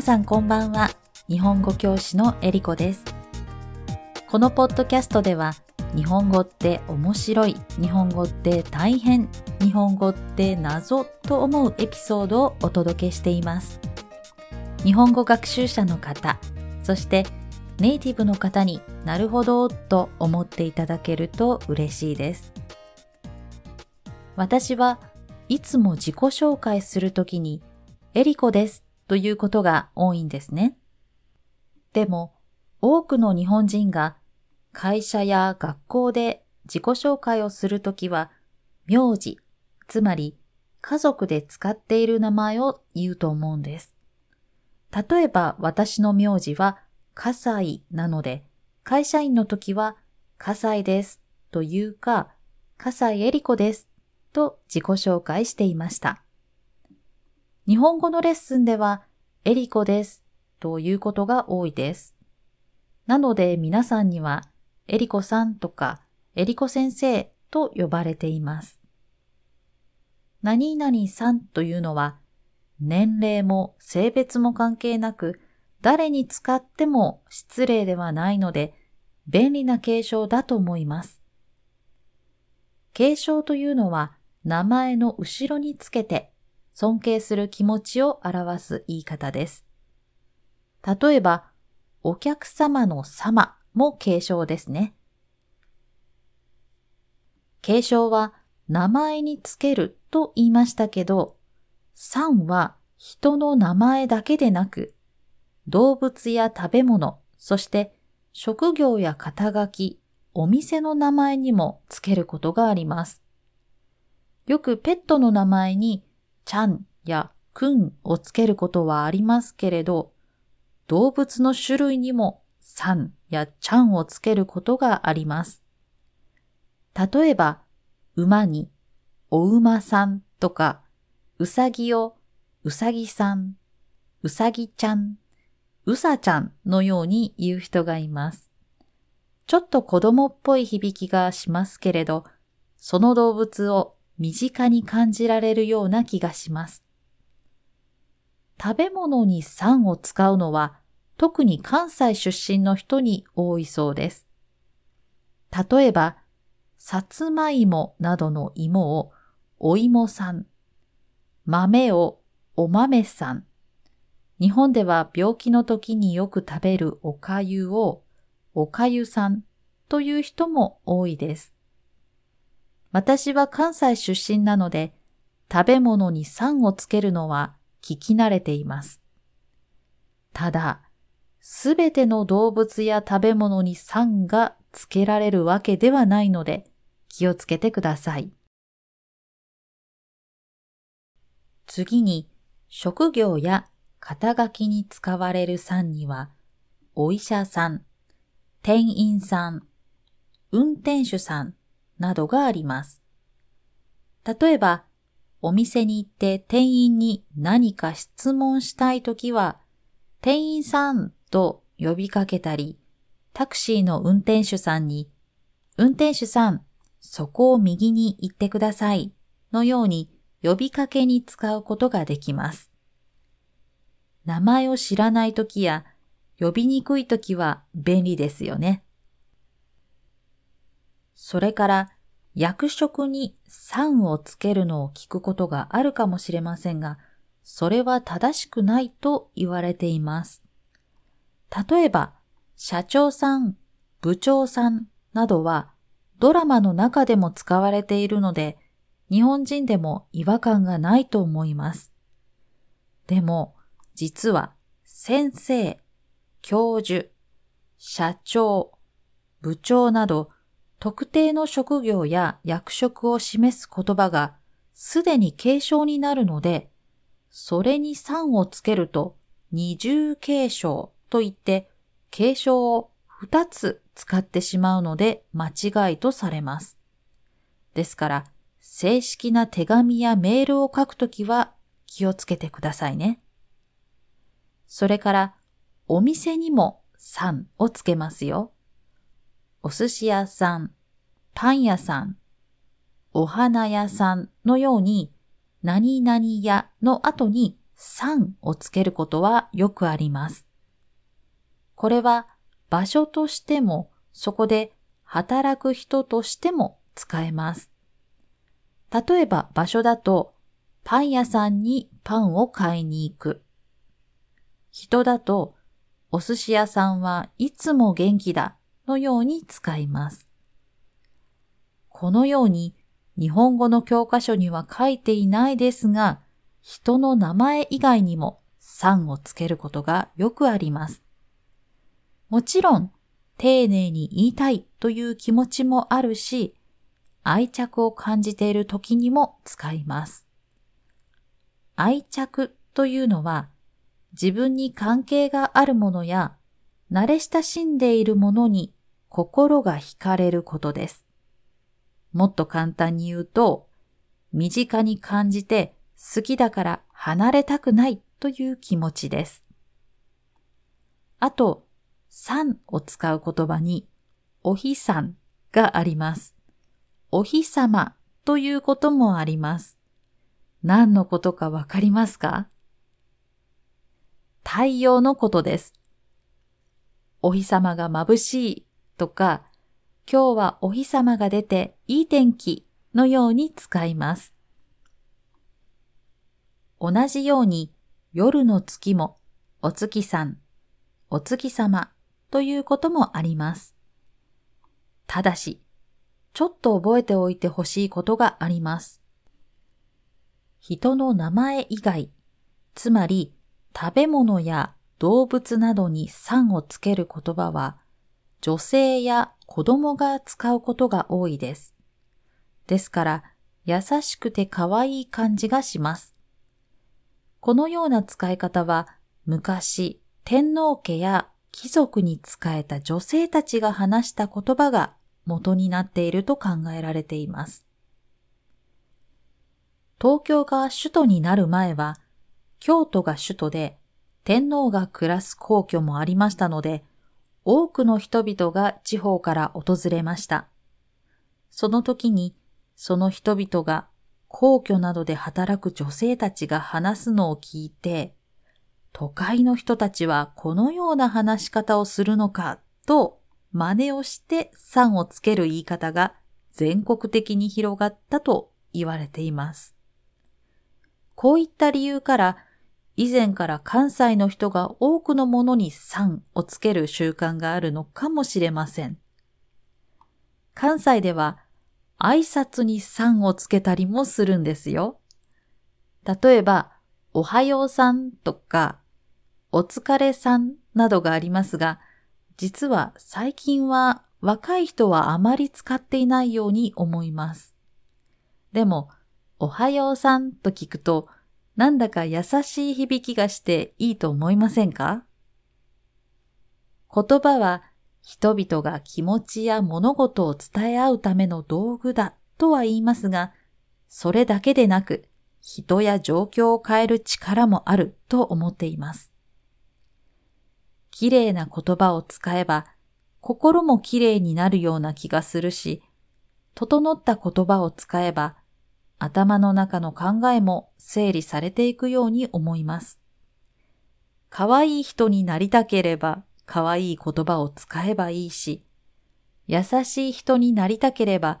皆さんこんばんは。日本語教師のえりこです。このポッドキャストでは、日本語って面白い、日本語って大変、日本語って謎と思うエピソードをお届けしています。日本語学習者の方、そしてネイティブの方になるほどと思っていただけると嬉しいです。私はいつも自己紹介するときに、エリコですということが多いんですね。でも、多くの日本人が会社や学校で自己紹介をするときは、名字、つまり家族で使っている名前を言うと思うんです。例えば私の名字は葛西なので、会社員の時は葛西ですというか、葛西恵理子ですと自己紹介していました。日本語のレッスンでは、エリコですということが多いです。なので皆さんには、エリコさんとか、エリコ先生と呼ばれています。何々さんというのは、年齢も性別も関係なく、誰に使っても失礼ではないので、便利な継承だと思います。継承というのは、名前の後ろにつけて尊敬する気持ちを表す言い方です。例えば、お客様の様も継承ですね。継承は名前につけると言いましたけど、さんは人の名前だけでなく、動物や食べ物、そして職業や肩書き、お店の名前にもつけることがあります。よくペットの名前にちゃんやくんをつけることはありますけれど、動物の種類にもさんやちゃんをつけることがあります。例えば、馬にお馬さんとか、うさぎをうさぎさん、うさぎちゃん、うさちゃんのように言う人がいます。ちょっと子供っぽい響きがしますけれど、その動物を身近に感じられるような気がします。食べ物に酸を使うのは特に関西出身の人に多いそうです。例えば、さつまいもなどの芋をお芋さん、豆をお豆さん、日本では病気の時によく食べるおかゆをおかゆさんという人も多いです。私は関西出身なので、食べ物に酸をつけるのは聞き慣れています。ただ、すべての動物や食べ物に酸がつけられるわけではないので、気をつけてください。次に、職業や肩書きに使われる酸には、お医者さん、店員さん、運転手さん、などがあります。例えば、お店に行って店員に何か質問したいときは、店員さんと呼びかけたり、タクシーの運転手さんに、運転手さん、そこを右に行ってくださいのように呼びかけに使うことができます。名前を知らないときや呼びにくいときは便利ですよね。それから役職に3をつけるのを聞くことがあるかもしれませんが、それは正しくないと言われています。例えば、社長さん、部長さんなどはドラマの中でも使われているので、日本人でも違和感がないと思います。でも、実は先生、教授、社長、部長など特定の職業や役職を示す言葉がすでに継承になるので、それに3をつけると二重継承といって継承を2つ使ってしまうので間違いとされます。ですから、正式な手紙やメールを書くときは気をつけてくださいね。それから、お店にも3をつけますよ。お寿司屋さん、パン屋さん、お花屋さんのように、何々屋の後にさんをつけることはよくあります。これは場所としても、そこで働く人としても使えます。例えば場所だと、パン屋さんにパンを買いに行く。人だと、お寿司屋さんはいつも元気だのように使います。このように日本語の教科書には書いていないですが、人の名前以外にもさんをつけることがよくあります。もちろん、丁寧に言いたいという気持ちもあるし、愛着を感じている時にも使います。愛着というのは、自分に関係があるものや、慣れ親しんでいるものに心が惹かれることです。もっと簡単に言うと、身近に感じて好きだから離れたくないという気持ちです。あと、さんを使う言葉に、お日さんがあります。お日様ということもあります。何のことかわかりますか？太陽のことです。お日様が眩しいとか、今日はお日様が出ていい天気のように使います。同じように夜の月もお月さん、お月様ということもあります。ただし、ちょっと覚えておいてほしいことがあります。人の名前以外、つまり食べ物や動物などにさんをつける言葉は、女性や子供が使うことが多いです。ですから、優しくて可愛い感じがします。このような使い方は、昔、天皇家や貴族に仕えた女性たちが話した言葉が元になっていると考えられています。東京が首都になる前は、京都が首都で、天皇が暮らす皇居もありましたので、多くの人々が地方から訪れました。その時に、その人々が皇居などで働く女性たちが話すのを聞いて、都会の人たちはこのような話し方をするのかと真似をしてさんをつける言い方が全国的に広がったと言われています。こういった理由から以前から関西の人が多くのものにさんをつける習慣があるのかもしれません。関西では挨拶にさんをつけたりもするんですよ。例えば、おはようさんとか、お疲れさんなどがありますが、実は最近は若い人はあまり使っていないように思います。でも、おはようさんと聞くと、なんだか優しい響きがしていいと思いませんか？言葉は人々が気持ちや物事を伝え合うための道具だとは言いますが、それだけでなく人や状況を変える力もあると思っています。綺麗な言葉を使えば、心も綺麗になるような気がするし、整った言葉を使えば、頭の中の考えも整理されていくように思います。可愛い人になりたければ、可愛い言葉を使えばいいし、優しい人になりたければ、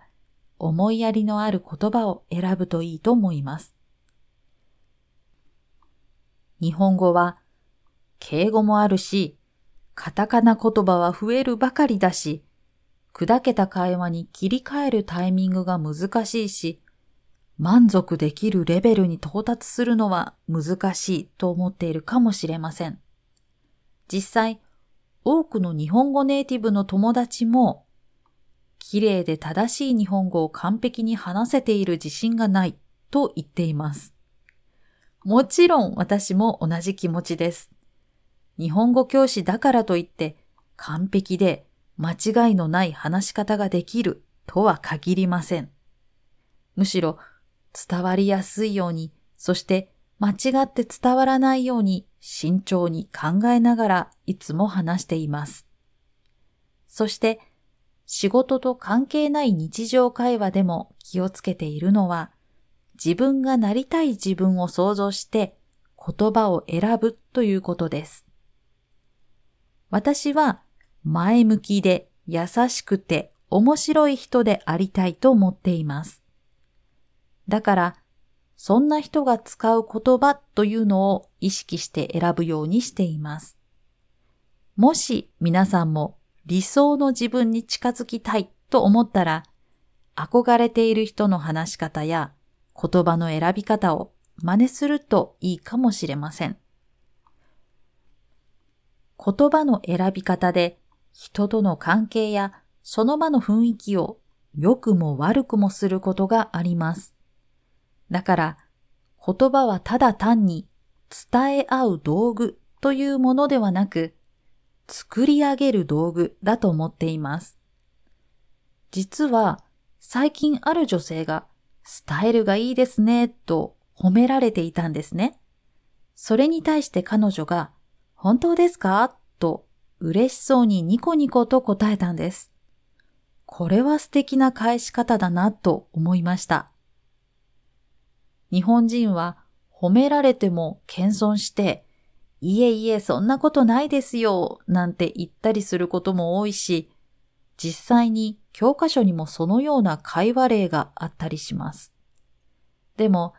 思いやりのある言葉を選ぶといいと思います。日本語は、敬語もあるし、カタカナ言葉は増えるばかりだし、砕けた会話に切り替えるタイミングが難しいし、満足できるレベルに到達するのは難しいと思っているかもしれません。実際、多くの日本語ネイティブの友達も、綺麗で正しい日本語を完璧に話せている自信がないと言っています。もちろん私も同じ気持ちです。日本語教師だからといって完璧で間違いのない話し方ができるとは限りません。むしろ伝わりやすいように、そして間違って伝わらないように慎重に考えながらいつも話しています。そして仕事と関係ない日常会話でも気をつけているのは自分がなりたい自分を想像して言葉を選ぶということです。私は前向きで優しくて面白い人でありたいと思っています。だから、そんな人が使う言葉というのを意識して選ぶようにしています。もし皆さんも理想の自分に近づきたいと思ったら、憧れている人の話し方や言葉の選び方を真似するといいかもしれません。言葉の選び方で人との関係やその場の雰囲気を良くも悪くもすることがあります。だから言葉はただ単に伝え合う道具というものではなく、作り上げる道具だと思っています。実は最近ある女性がスタイルがいいですねと褒められていたんですね。それに対して彼女が本当ですか？と嬉しそうにニコニコと答えたんです。これは素敵な返し方だなと思いました。日本人は褒められても謙遜して、いえいえそんなことないですよなんて言ったりすることも多いし、実際に教科書にもそのような会話例があったりします。でも、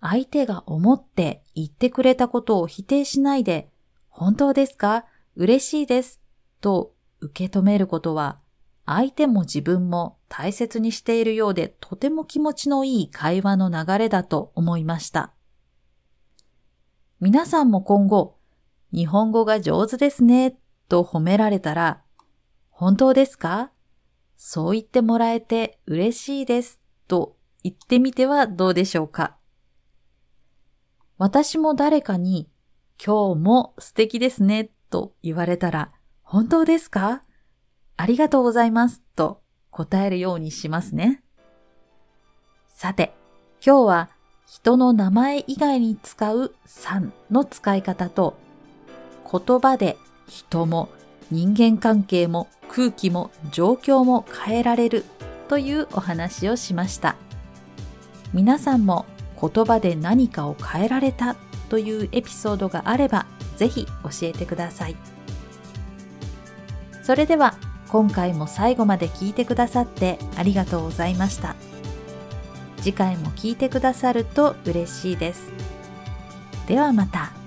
相手が思って言ってくれたことを否定しないで、本当ですか？嬉しいです。と受け止めることは、相手も自分も大切にしているようでとても気持ちのいい会話の流れだと思いました。皆さんも今後、日本語が上手ですね、と褒められたら、本当ですか？そう言ってもらえて嬉しいです、と言ってみてはどうでしょうか？私も誰かに、今日も素敵ですね、と言われたら、本当ですか？ありがとうございます、と答えるようにしますね。さて、今日は人の名前以外に使う3の使い方と、言葉で人も人間関係も空気も状況も変えられるというお話をしました。皆さんも言葉で何かを変えられたというエピソードがあればぜひ教えてください。それでは今回も最後まで聞いてくださってありがとうございました。次回も聞いてくださると嬉しいです。ではまた。